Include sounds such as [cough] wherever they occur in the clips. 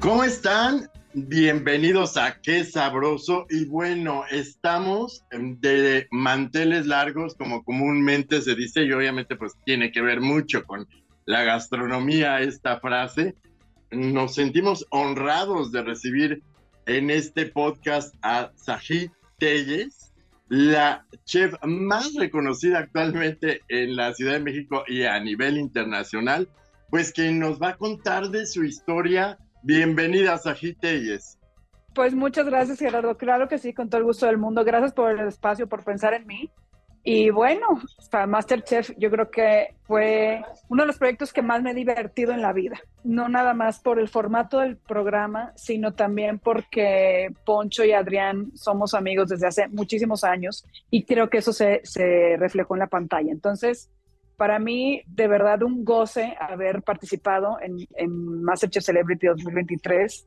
¿Cómo están? Bienvenidos a Qué Sabroso. Y bueno, estamos de manteles largos, como comúnmente se dice, y obviamente pues tiene que ver mucho con la gastronomía esta frase. Nos sentimos honrados de recibir en este podcast a Sajid Telles, la chef más reconocida actualmente en la Ciudad de México y a nivel internacional, pues que nos va a contar de su historia Bienvenida, Sajid Telles. Pues muchas gracias, Gerardo. Claro que sí, con todo el gusto del mundo. Gracias por el espacio, por pensar en mí. Y bueno, para Masterchef yo creo que fue uno de los proyectos que más me he divertido en la vida. No nada más por el formato del programa, sino también porque Poncho y Adrián somos amigos desde hace muchísimos años y creo que eso se reflejó en la pantalla. Entonces, para mí, de verdad, un goce haber participado en, en Masterchef Celebrity 2023.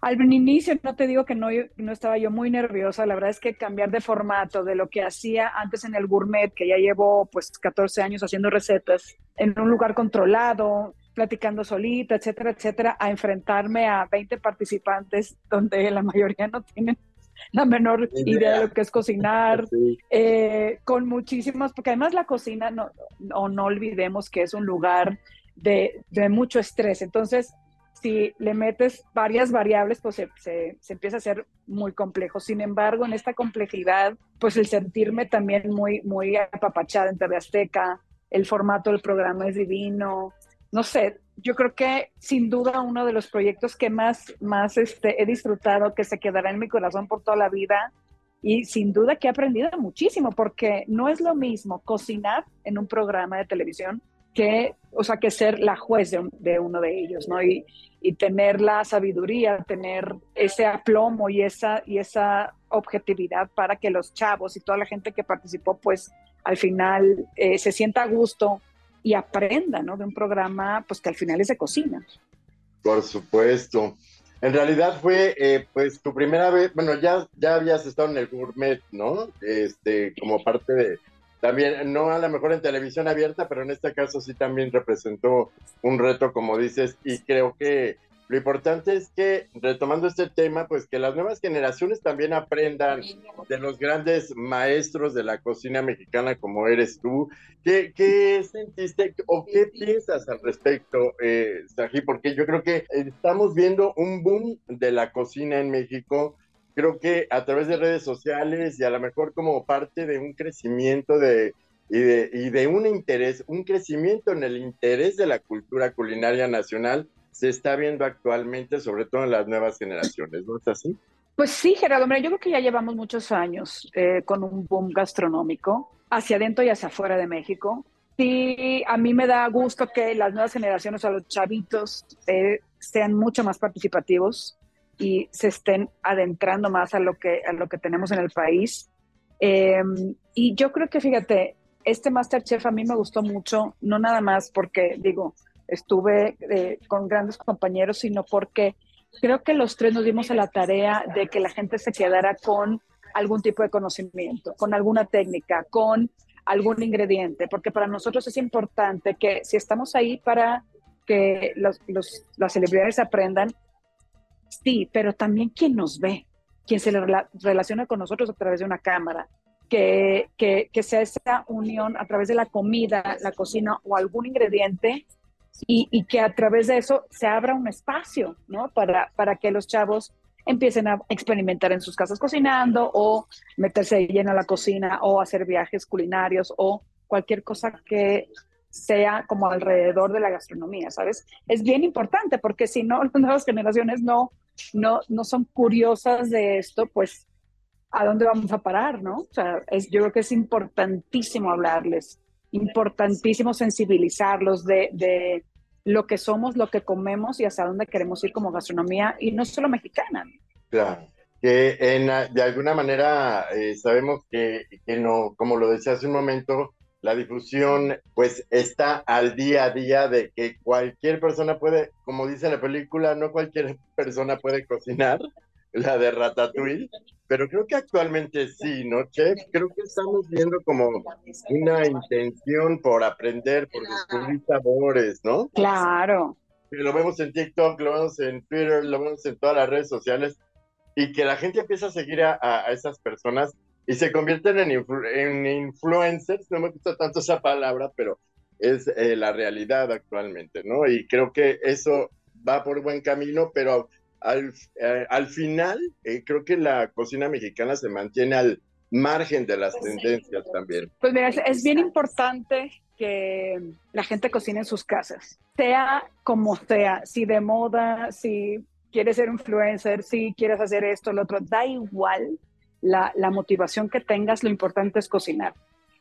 Al inicio no te digo que no, no estaba yo muy nerviosa, la verdad es que cambiar de formato de lo que hacía antes en el gourmet, que ya llevo pues 14 años haciendo recetas en un lugar controlado, platicando solita, etcétera, etcétera, a enfrentarme a 20 participantes donde la mayoría no tienen [laughs] la menor idea, de lo que es cocinar, [laughs] eh, con muchísimas, porque además la cocina, no, no, no olvidemos que es un lugar de, de, mucho estrés. Entonces, si le metes varias variables, pues se, se, se, empieza a ser muy complejo. Sin embargo, en esta complejidad, pues el sentirme también muy, muy apapachada en TV Azteca, el formato del programa es divino, no sé, yo creo que sin duda uno de los proyectos que más, más este, he disfrutado, que se quedará en mi corazón por toda la vida y sin duda que he aprendido muchísimo porque no es lo mismo cocinar en un programa de televisión que, o sea, que ser la juez de, uno de ellos, ¿no? Y, y, tener la sabiduría, tener ese aplomo y esa, y esa objetividad para que los chavos y toda la gente que participó, pues al final eh, se sienta a gusto y aprenda, ¿no? De un programa, pues que al final es de cocina. Por supuesto. En realidad fue, eh, pues, tu primera vez, bueno, ya, ya habías estado en el gourmet, ¿no? Este, como parte de, también, no a lo mejor en televisión abierta, pero en este caso sí también representó un reto, como dices, y creo que lo importante es que, retomando este tema, pues que las nuevas generaciones también aprendan de los grandes maestros de la cocina mexicana como eres tú. ¿Qué, qué sentiste o qué piensas al respecto, eh, Saji? Porque yo creo que estamos viendo un boom de la cocina en México. Creo que a través de redes sociales y a lo mejor como parte de un crecimiento de, y de, y de un interés, un crecimiento en el interés de la cultura culinaria nacional se está viendo actualmente, sobre todo en las nuevas generaciones, ¿no es así? Pues sí, Gerardo, mira, yo creo que ya llevamos muchos años eh, con un boom gastronómico hacia adentro y hacia afuera de México. Sí, a mí me da gusto que las nuevas generaciones, o los chavitos, eh, sean mucho más participativos y se estén adentrando más a lo que, a lo que tenemos en el país. Eh, y yo creo que, fíjate, este Masterchef a mí me gustó mucho, no nada más porque, digo, estuve eh, con grandes compañeros, sino porque creo que los tres nos dimos a la tarea de que la gente se quedara con algún tipo de conocimiento, con alguna técnica, con algún ingrediente, porque para nosotros es importante que si estamos ahí para que los, los, las celebridades aprendan, sí, pero también quien nos ve, quien se relaciona con nosotros a través de una cámara, que, que, que sea esa unión a través de la comida, la cocina o algún ingrediente y, que a través de eso se abra un espacio, ¿no? Para, para que los chavos empiecen a experimentar en sus casas cocinando o meterse lleno a la cocina o hacer viajes culinarios o cualquier cosa que sea como alrededor de la gastronomía, ¿sabes? Es bien importante porque si no, [laughs] las nuevas generaciones no, no, no son curiosas de esto, pues ¿a dónde vamos a parar, no? O sea, es, yo creo que es importantísimo hablarles importantísimo sensibilizarlos de, de lo que somos, lo que comemos y hasta dónde queremos ir como gastronomía, y no solo mexicana. Claro, que en, de alguna manera eh, sabemos que, que, no, como lo decía hace un momento, la difusión pues está al día a día de que cualquier persona puede, como dice la película, no cualquier [laughs] persona puede cocinar, la de Ratatouille, pero creo que actualmente sí, ¿no, Chef? Creo que estamos viendo como una intención por aprender, por descubrir sabores, ¿no? Claro. Lo vemos en TikTok, lo vemos en Twitter, lo vemos en todas las redes sociales, y que la gente empieza a seguir a, a esas personas y se convierten en, en, influencers, no me gusta tanto esa palabra, pero es eh, la realidad actualmente, ¿no? Y creo que eso va por buen camino, pero al, eh, al final eh, creo que la cocina mexicana se mantiene al margen de las tendencias también. Pues mira, es, es bien importante que la gente cocine en sus casas, sea como sea, si de moda, si quieres ser influencer, si quieres hacer esto, lo otro, da igual la, la, motivación que tengas, lo importante es cocinar.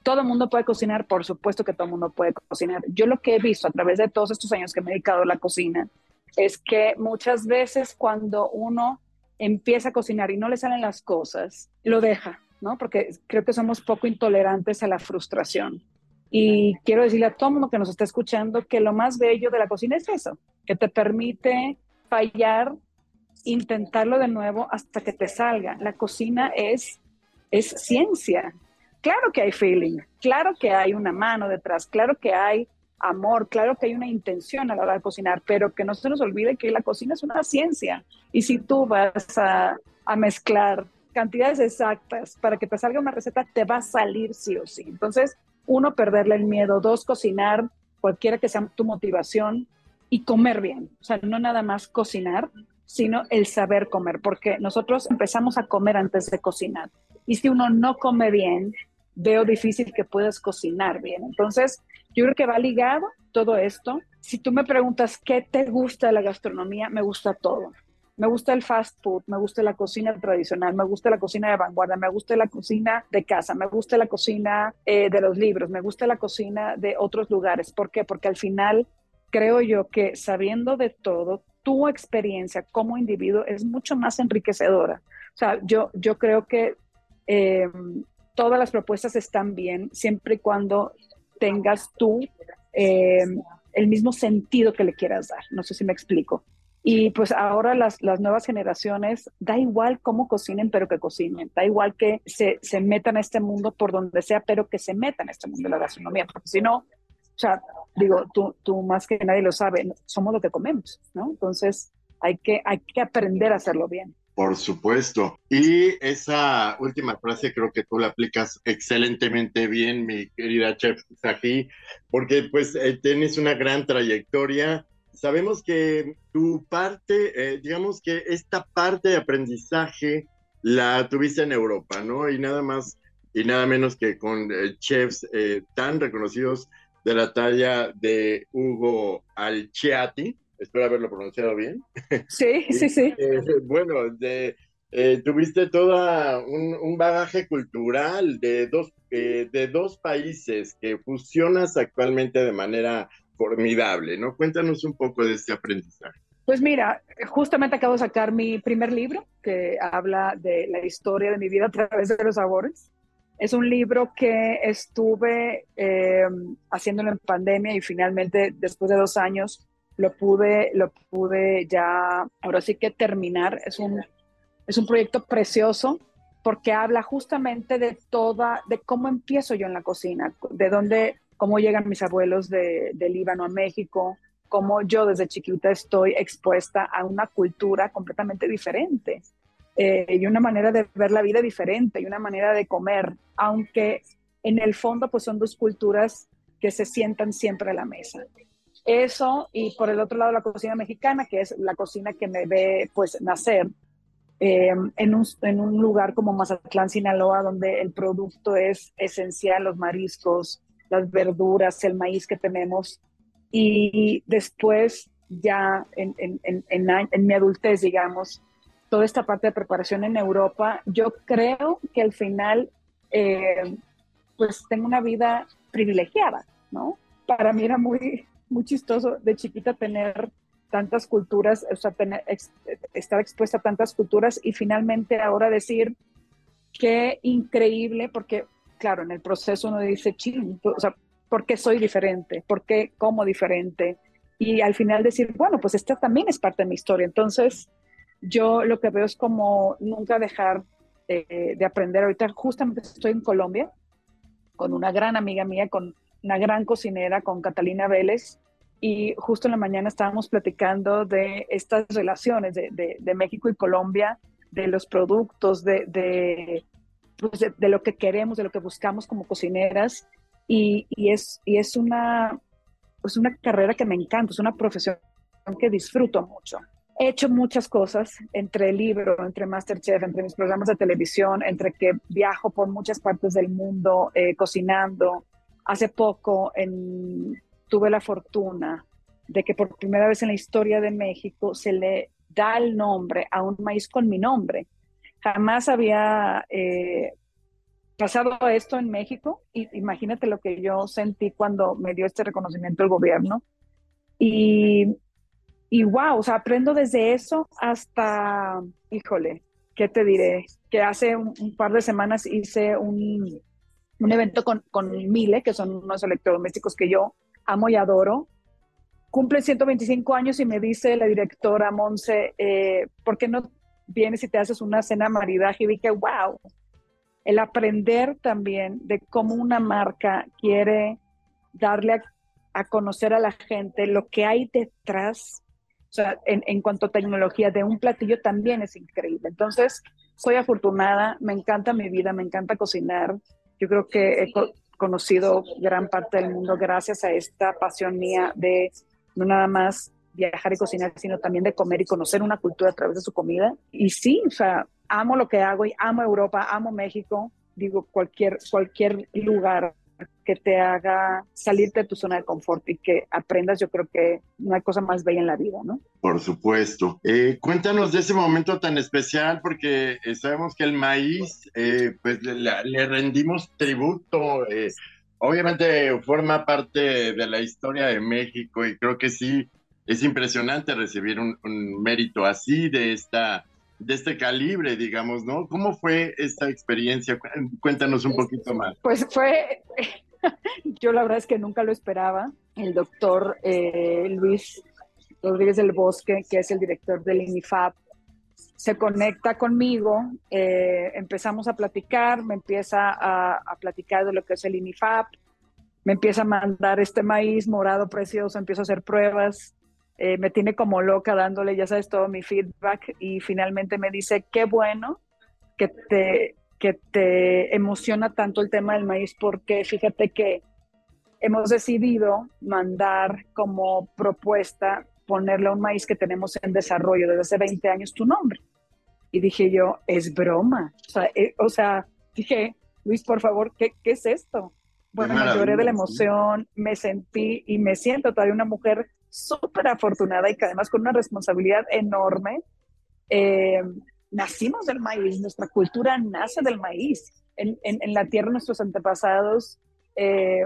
Todo el mundo puede cocinar, por supuesto que todo el mundo puede cocinar. Yo lo que he visto a través de todos estos años que me he dedicado a la cocina es que muchas veces cuando uno empieza a cocinar y no le salen las cosas, lo deja, ¿no? Porque creo que somos poco intolerantes a la frustración. Y quiero decirle a todo mundo que nos está escuchando que lo más bello de la cocina es eso, que te permite fallar intentarlo de nuevo hasta que te salga. La cocina es, es ciencia. Claro que hay feeling, claro que hay una mano detrás, claro que hay amor, claro que hay una intención a la hora de cocinar, pero que no se nos olvide que la cocina es una ciencia. Y si tú vas a, a mezclar cantidades exactas para que te salga una receta, te va a salir sí o sí. Entonces, uno, perderle el miedo, dos, cocinar, cualquiera que sea tu motivación, y comer bien. O sea, no nada más cocinar, sino el saber comer, porque nosotros empezamos a comer antes de cocinar. Y si uno no come bien, veo difícil que puedas cocinar bien. Entonces, yo creo que va ligado todo esto. Si tú me preguntas qué te gusta de la gastronomía, me gusta todo. Me gusta el fast food, me gusta la cocina tradicional, me gusta la cocina de vanguardia, me gusta la cocina de casa, me gusta la cocina eh, de los libros, me gusta la cocina de otros lugares. ¿Por qué? Porque al final creo yo que sabiendo de todo, tu experiencia como individuo es mucho más enriquecedora. O sea, yo, yo creo que eh, todas las propuestas están bien siempre y cuando tengas tú eh, el mismo sentido que le quieras dar. No sé si me explico. Y pues ahora las, las, nuevas generaciones, da igual cómo cocinen, pero que cocinen. Da igual que se, se metan a este mundo por donde sea, pero que se metan a este mundo de la gastronomía. Porque si no, o sea, digo, tú, tú más que nadie lo sabe, somos lo que comemos, ¿no? Entonces hay que, hay que aprender a hacerlo bien. Por supuesto. Y esa última frase creo que tú la aplicas excelentemente bien, mi querida chef Saji, porque pues eh, tienes una gran trayectoria. Sabemos que tu parte, eh, digamos que esta parte de aprendizaje la tuviste en Europa, ¿no? Y nada más y nada menos que con eh, chefs eh, tan reconocidos de la talla de Hugo Alciati, espero haberlo pronunciado bien. Sí, [laughs] sí, sí. Eh, bueno, de, eh, tuviste todo un, un, bagaje cultural de dos, eh, de dos países que fusionas actualmente de manera formidable, ¿no? Cuéntanos un poco de este aprendizaje. Pues mira, justamente acabo de sacar mi primer libro que habla de la historia de mi vida a través de los sabores. Es un libro que estuve eh, haciéndolo en pandemia y finalmente después de dos años lo pude, lo pude ya, ahora sí que terminar. Es un, es un proyecto precioso porque habla justamente de toda, de cómo empiezo yo en la cocina, de dónde, cómo llegan mis abuelos de, de Líbano a México, cómo yo desde chiquita estoy expuesta a una cultura completamente diferente eh, y una manera de ver la vida diferente y una manera de comer, aunque en el fondo pues son dos culturas que se sientan siempre a la mesa. Eso y por el otro lado la cocina mexicana, que es la cocina que me ve pues nacer eh, en, un, en un lugar como Mazatlán, Sinaloa, donde el producto es esencial, los mariscos, las verduras, el maíz que tenemos. Y después ya en, en, en, mi adultez, digamos, toda esta parte de preparación en Europa, yo creo que al final, eh, pues tengo una vida privilegiada, ¿no? Para mí era muy, muy chistoso de chiquita tener tantas culturas, o sea, tener, estar expuesta a tantas culturas y finalmente ahora decir qué increíble, porque claro, en el proceso uno dice, ching, o sea, ¿por qué soy diferente? ¿Por qué como diferente? Y al final decir, bueno, pues esta también es parte de mi historia. Entonces, yo lo que veo es como nunca dejar de, de aprender. Ahorita justamente estoy en Colombia con una gran amiga mía, con una gran cocinera, con Catalina Vélez, y justo en la mañana estábamos platicando de estas relaciones de, de, México y Colombia, de los productos, de, pues de, lo que queremos, de lo que buscamos como cocineras, y, y es, y es una, pues una carrera que me encanta, es una profesión que disfruto mucho. He hecho muchas cosas entre el libro, entre Masterchef, entre mis programas de televisión, entre que viajo por muchas partes del mundo eh, cocinando. Hace poco en, tuve la fortuna de que por primera vez en la historia de México se le da el nombre a un maíz con mi nombre. Jamás había eh, pasado esto en México y imagínate lo que yo sentí cuando me dio este reconocimiento el gobierno. Y y wow, o sea, aprendo desde eso hasta, híjole, ¿qué te diré? Que hace un, par de semanas hice un, un evento con, con, Mile, que son unos electrodomésticos que yo amo y adoro. Cumple 125 años y me dice la directora Monse, eh, ¿por qué no vienes y te haces una cena maridaje? Y dije, wow, el aprender también de cómo una marca quiere darle a, a conocer a la gente lo que hay detrás o sea, en, cuanto a tecnología de un platillo también es increíble. Entonces, soy afortunada, me encanta mi vida, me encanta cocinar. Yo creo que he conocido gran parte del mundo gracias a esta pasión mía de no nada más viajar y cocinar, sino también de comer y conocer una cultura a través de su comida. Y sí, o sea, amo lo que hago y amo Europa, amo México, digo, cualquier, cualquier lugar que te haga salirte de tu zona de confort y que aprendas, yo creo que no hay cosa más bella en la vida, ¿no? Por supuesto. Eh, cuéntanos de ese momento tan especial, porque eh, sabemos que el maíz, eh, pues le, rendimos tributo. obviamente forma parte de la historia de México y creo que sí, es impresionante recibir un, un mérito así de esta de este calibre, digamos, ¿no? ¿Cómo fue esta experiencia? Cuéntanos un poquito más. Pues fue, [laughs] yo la verdad es que nunca lo esperaba. El doctor eh, Luis Rodríguez del Bosque, que es el director del INIFAP, se conecta conmigo, eh, empezamos a platicar, me empieza a, a, platicar de lo que es el INIFAP, me empieza a mandar este maíz morado precioso, empiezo a hacer pruebas, eh, me tiene como loca dándole, ya sabes, todo mi feedback y finalmente me dice, qué bueno que te, que te emociona tanto el tema del maíz porque fíjate que hemos decidido mandar como propuesta ponerle a un maíz que tenemos en desarrollo desde hace 20 años tu nombre. Y dije yo, es broma. O sea, eh, o sea dije, Luis, por favor, ¿qué, qué es esto? Bueno, me lloré de la emoción, me sentí y me siento todavía una mujer súper afortunada y que además con una responsabilidad enorme. Eh, nacimos del maíz, nuestra cultura nace del maíz. En, en, la tierra nuestros antepasados eh,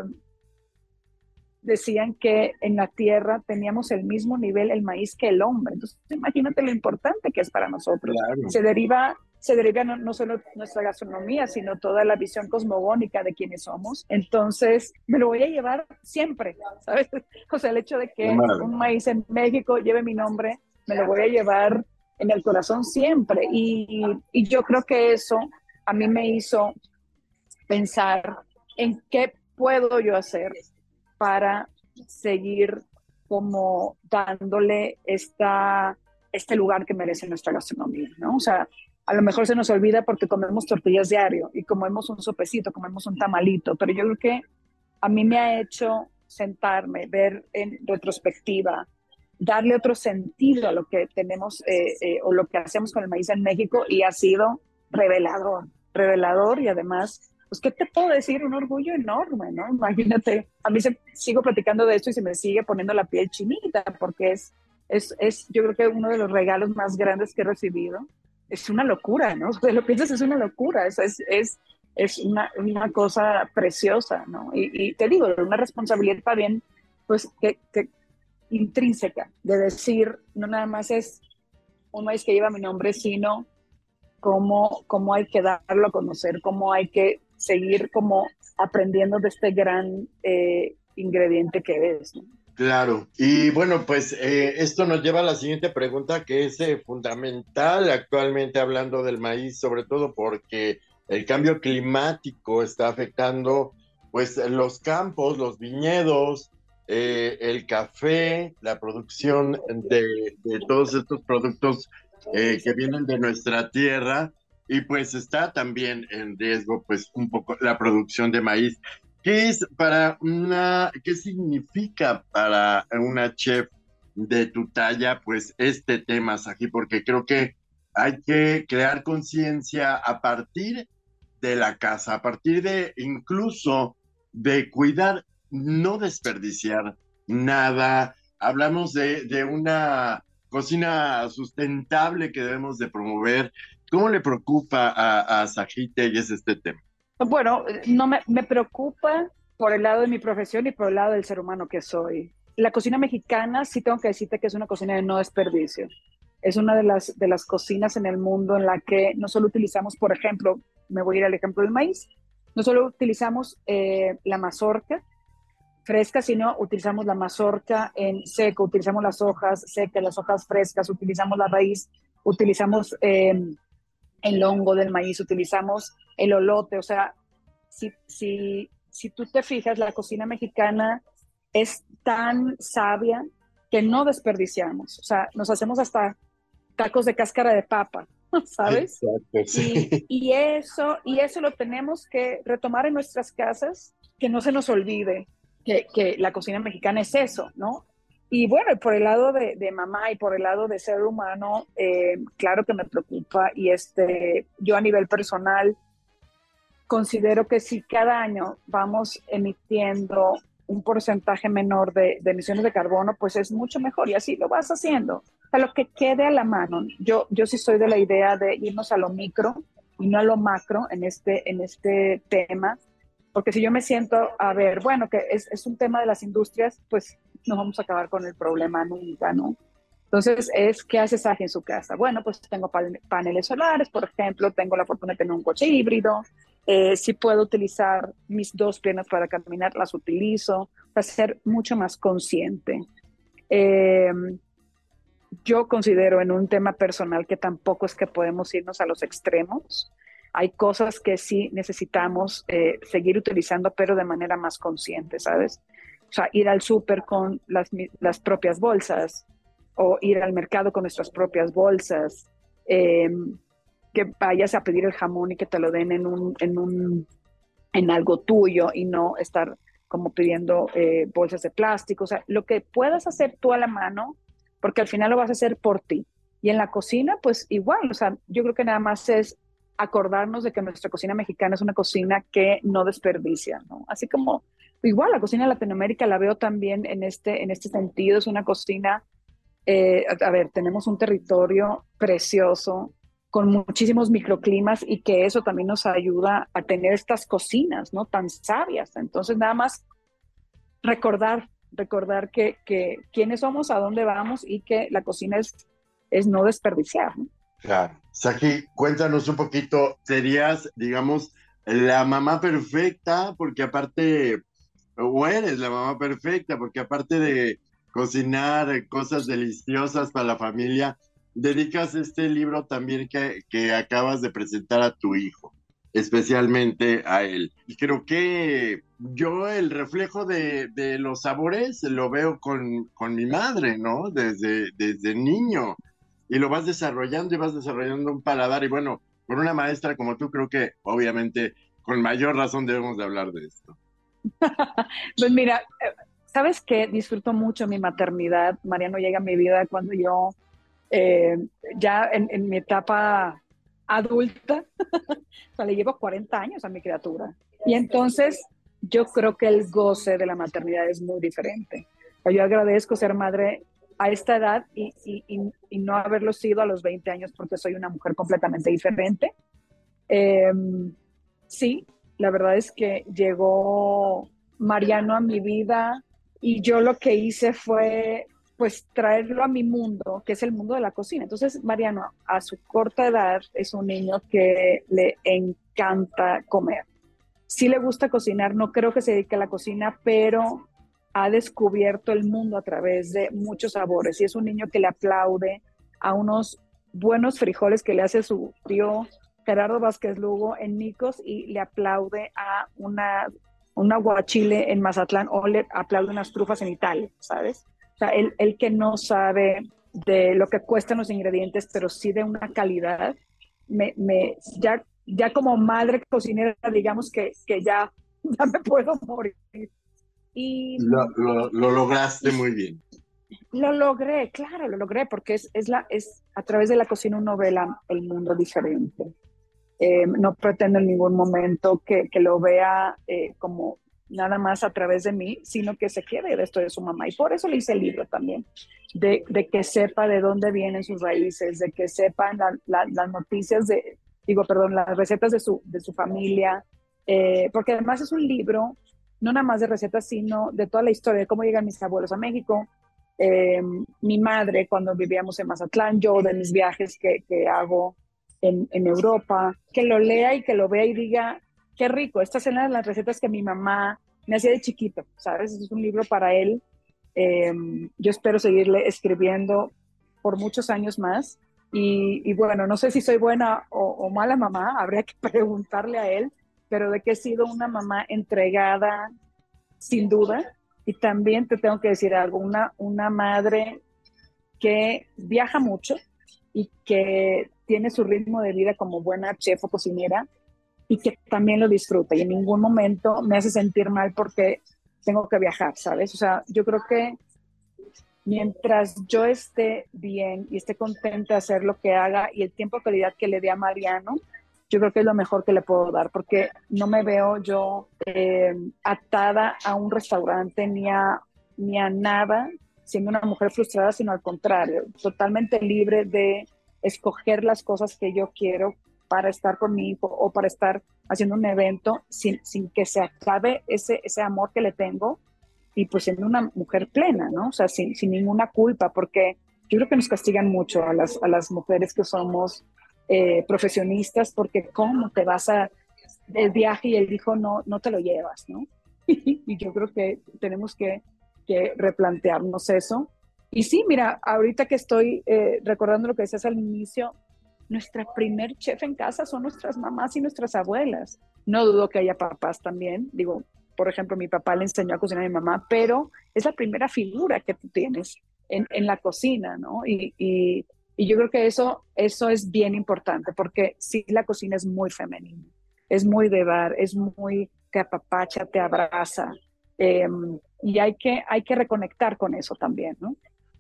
decían que en la tierra teníamos el mismo nivel el maíz que el hombre. Entonces, imagínate lo importante que es para nosotros. Se deriva se deriva no, solo nuestra gastronomía, sino toda la visión cosmogónica de quienes somos. Entonces, me lo voy a llevar siempre, ¿sabes? [laughs] O sea, el hecho de que un maíz en México lleve mi nombre, me lo voy a llevar en el corazón siempre. Y, y yo creo que eso a mí me hizo pensar en qué puedo yo hacer para seguir como dándole esta, este lugar que merece nuestra gastronomía, ¿no? O sea, a lo mejor se nos olvida porque comemos tortillas diario y comemos un sopecito, comemos un tamalito, pero yo creo que a mí me ha hecho sentarme, ver en retrospectiva, darle otro sentido a lo que tenemos eh, eh, o lo que hacemos con el maíz en México y ha sido revelador, revelador y además, pues, ¿qué te puedo decir? Un orgullo enorme, ¿no? Imagínate, a mí se, sigo platicando de esto y se me sigue poniendo la piel chinita porque es, es, es yo creo que uno de los regalos más grandes que he recibido es una locura, ¿no? [laughs] Si lo piensas, es una locura. Es, es, es una, una cosa preciosa, ¿no? Y, te digo, una responsabilidad también, pues, que, que, intrínseca, de decir, no nada más es un maíz que lleva mi nombre, sino cómo, cómo hay que darlo a conocer, cómo hay que seguir como aprendiendo de este gran eh, ingrediente que es. Claro, y bueno, pues eh, esto nos lleva a la siguiente pregunta que es eh, fundamental actualmente hablando del maíz, sobre todo porque el cambio climático está afectando pues los campos, los viñedos, el café, la producción de, de todos estos productos que vienen de nuestra tierra y pues está también en riesgo pues un poco la producción de maíz. ¿Qué es para una, qué significa para una chef de tu talla pues este tema, aquí Porque creo que hay que crear conciencia a partir de la casa, a partir de incluso de cuidar, no desperdiciar nada. Hablamos de, una cocina sustentable que debemos de promover ¿Cómo le preocupa a, a Sajite y es este tema? Bueno, no me, me preocupa por el lado de mi profesión y por el lado del ser humano que soy. La cocina mexicana, sí tengo que decirte que es una cocina de no desperdicio. Es una de las, de las cocinas en el mundo en la que no solo utilizamos, por ejemplo, me voy a ir al ejemplo del maíz, no solo utilizamos eh, la mazorca fresca, sino utilizamos la mazorca en seco, utilizamos las hojas secas, las hojas frescas, utilizamos la raíz, utilizamos eh, el hongo del maíz, utilizamos el olote, o sea, si, si, si tú te fijas, la cocina mexicana es tan sabia que no desperdiciamos, o sea, nos hacemos hasta tacos de cáscara de papa, [laughs] ¿sabes? y, y, eso, y eso lo tenemos que retomar en nuestras casas, que no se nos olvide que, que la cocina mexicana es eso, ¿no? Y bueno, por el lado de, mamá y por el lado de ser humano, eh, claro que me preocupa y este, yo a nivel personal considero que si cada año vamos emitiendo un porcentaje menor de, emisiones de carbono, pues es mucho mejor y así lo vas haciendo. A lo que quede a la mano. Yo, yo sí soy de la idea de irnos a lo micro y no a lo macro en este, en este tema, porque si yo me siento a ver, bueno, que es, es un tema de las industrias, pues no vamos a acabar con el problema nunca, ¿no? Entonces, es ¿qué hace Sagi en su casa? Bueno, pues tengo paneles solares, por ejemplo, tengo la fortuna de tener un coche híbrido, eh, si puedo utilizar mis dos piernas para caminar, las utilizo, para ser mucho más consciente. Em, yo considero en un tema personal que tampoco es que podemos irnos a los extremos. Hay cosas que sí necesitamos eh, seguir utilizando, pero de manera más consciente, ¿sabes? Sea, ir al súper con las, las, propias bolsas o ir al mercado con nuestras propias bolsas. Em, que vayas a pedir el jamón y que te lo den en un, en un, en algo tuyo y no estar como pidiendo eh, bolsas de plástico. O sea, lo que puedas hacer tú a la mano, porque al final lo vas a hacer por ti. Y en la cocina, pues igual, o sea, yo creo que nada más es acordarnos de que nuestra cocina mexicana es una cocina que no desperdicia, ¿no? Así como igual la cocina de Latinoamérica la veo también en este, en este sentido, es una cocina, eh, a ver, tenemos un territorio precioso con muchísimos microclimas y que eso también nos ayuda a tener estas cocinas, ¿no? Tan sabias. Entonces, nada más recordar, recordar que, que quiénes somos, a dónde vamos y que la cocina es, es no desperdiciar. Claro. Saki, cuéntanos un poquito, serías, digamos, la mamá perfecta, porque aparte o eres la mamá perfecta, porque aparte de cocinar cosas deliciosas para la familia, dedicas este libro también que, que acabas de presentar a tu hijo, especialmente a él. Y creo que yo el reflejo de, de los sabores lo veo con, con, mi madre, ¿no? Desde, desde niño. Y lo vas desarrollando y vas desarrollando un paladar. Y bueno, con una maestra como tú, creo que obviamente con mayor razón debemos de hablar de esto. Pues mira, eh, ¿sabes qué? Disfruto mucho mi maternidad. Mariano llega a mi vida cuando yo, eh, ya en, mi etapa adulta, [laughs] o sea, le llevo 40 años a mi criatura. Y entonces yo creo que el goce de la maternidad es muy diferente. Yo agradezco ser madre a esta edad y, no haberlo sido a los 20 años porque soy una mujer completamente diferente. Eh, sí, la verdad es que llegó Mariano a mi vida y yo lo que hice fue pues traerlo a mi mundo, que es el mundo de la cocina. Entonces, Mariano, a su corta edad, es un niño que le encanta comer. Sí le gusta cocinar, no creo que se dedique a la cocina, pero ha descubierto el mundo a través de muchos sabores y es un niño que le aplaude a unos buenos frijoles que le hace su tío Gerardo Vázquez Lugo en Nicos y le aplaude a una, un aguachile en Mazatlán o le aplaude unas trufas en Italia, ¿sabes? O sea, el, el que no sabe de lo que cuestan los ingredientes, pero sí de una calidad, me, me, ya, ya como madre cocinera, digamos que, que ya, [laughs] ya me puedo morir. Y, lo, lo, lo, lograste muy bien. Lo logré, claro, lo logré, porque es, es, la, es a través de la cocina uno ve la, el mundo diferente. Eh, no pretendo en ningún momento que, que lo vea eh, como nada más a través de mí, sino que se quede de esto de su mamá. Y por eso le hice el libro también, de, de que sepa de dónde vienen sus raíces, de que sepan las noticias de, digo, perdón, las recetas de su, de su familia, eh, porque además es un libro no nada más de recetas, sino de toda la historia de cómo llegan mis abuelos a México, eh, mi madre cuando vivíamos en Mazatlán, yo de mis viajes que hago en, en, Europa, que lo lea y que lo vea y diga, qué rico, estas son las recetas que mi mamá me hacía de chiquito, ¿sabes? Es un libro para él. Eh, yo espero seguirle escribiendo por muchos años más. Y, y bueno, no sé si soy buena o, o, mala mamá, [laughs] habría que preguntarle a él, pero de que he sido una mamá entregada, sin duda. Y también te tengo que decir algo, una, una madre que viaja mucho y que tiene su ritmo de vida como buena chef o cocinera y que también lo disfruta y en ningún momento me hace sentir mal porque tengo que viajar, ¿sabes? O sea, yo creo que mientras yo esté bien y esté contenta de hacer lo que haga y el tiempo de calidad que le dé a Mariano, yo creo que es lo mejor que le puedo dar, porque no me veo yo eh, atada a un restaurante ni a, ni a nada siendo una mujer frustrada, sino al contrario, totalmente libre de escoger las cosas que yo quiero para estar con mi hijo o para estar haciendo un evento sin, sin que se acabe ese, ese amor que le tengo y pues siendo una mujer plena, ¿no? O sea, sin, sin ninguna culpa, porque yo creo que nos castigan mucho a las, a las mujeres que somos eh, profesionistas, porque cómo te vas a el viaje y él dijo no, no te lo llevas, ¿no? [laughs] y yo creo que tenemos que, que, replantearnos eso. Y sí, mira, ahorita que estoy eh, recordando lo que decías al inicio, nuestra primer chef en casa son nuestras mamás y nuestras abuelas. No dudo que haya papás también. Digo, por ejemplo, mi papá le enseñó a cocinar a mi mamá, pero es la primera figura que tú tienes en, en la cocina, ¿no? Y, y, y, yo creo que eso, eso es bien importante, porque sí, la cocina es muy femenina, es muy de dar, es muy, te apapacha, te abraza. Eh, y hay que, hay que reconectar con eso también, ¿no?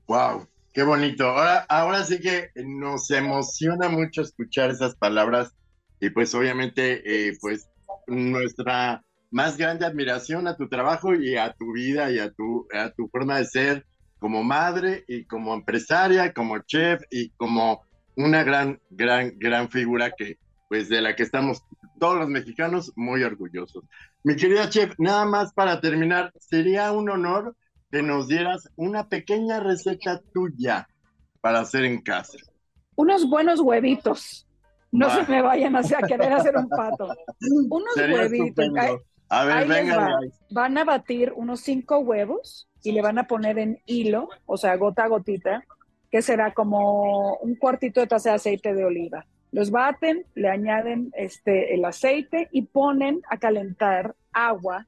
Wow, Qué bonito. Ahora, ahora sí que nos emociona mucho escuchar esas palabras y pues obviamente eh, pues nuestra más grande admiración a tu trabajo y a tu vida y a tu, a tu forma de ser como madre y como empresaria, como chef y como una gran, gran, gran figura que pues de la que estamos todos los mexicanos muy orgullosos. Mi querida chef, nada más para terminar, sería un honor que nos dieras una pequeña receta tuya para hacer en casa. Unos buenos huevitos. No se me vayan a, querer hacer un pato. [laughs] Unos huevitos. a ver, venga. Van a batir unos cinco huevos y le van a poner en hilo, o sea, gota a gotita, que será como un cuartito de taza de aceite de oliva. Los baten, le añaden este, el aceite y ponen a calentar agua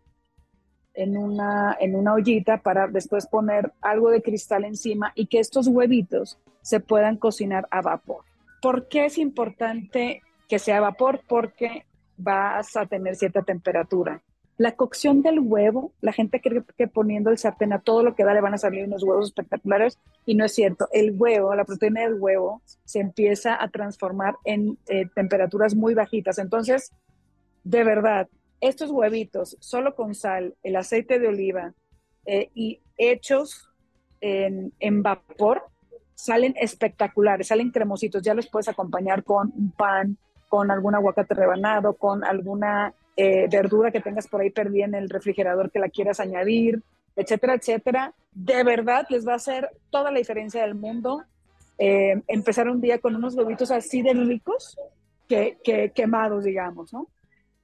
en una, en una ollita para después poner algo de cristal encima y que estos huevitos se puedan cocinar a vapor. ¿Por qué es importante que sea vapor? Porque vas a tener cierta temperatura. La cocción del huevo, la gente cree que poniendo el sartén a todo lo que da le van a salir unos huevos espectaculares y no es cierto. El huevo, la proteína del huevo, se empieza a transformar en eh, temperaturas muy bajitas. Entonces, de verdad, estos huevitos solo con sal, el aceite de oliva eh, y hechos en, vapor salen espectaculares, salen cremositos. Ya los puedes acompañar con un pan, con algún aguacate rebanado, con alguna eh, verdura que tengas por ahí perdida en el refrigerador que la quieras añadir, etcétera, etcétera. De verdad les va a hacer toda la diferencia del mundo eh, empezar un día con unos huevitos así de ricos que, que quemados, digamos, ¿no?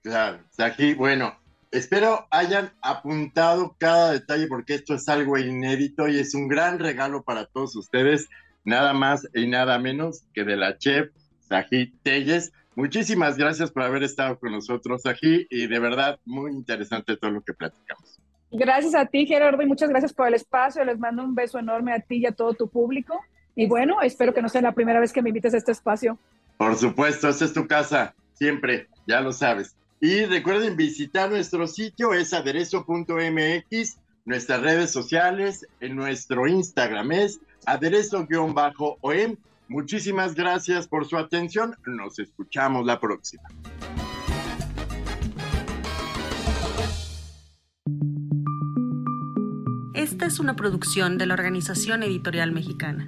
Claro, aquí, bueno, espero hayan apuntado cada detalle porque esto es algo inédito y es un gran regalo para todos ustedes, nada más y nada menos que de la chef Sají Telles. Muchísimas gracias por haber estado con nosotros aquí y de verdad muy interesante todo lo que platicamos. Gracias a ti, Gerardo, y muchas gracias por el espacio. Les mando un beso enorme a ti y a todo tu público. Y bueno, espero que no sea la primera vez que me invites a este espacio. Por supuesto, esta es tu casa, siempre, ya lo sabes. Y recuerden visitar nuestro sitio, es aderezo.mx, nuestras redes sociales, en nuestro Instagram es aderezo-om. Muchísimas gracias por su atención. Nos escuchamos la próxima. Esta es una producción de la Organización Editorial Mexicana.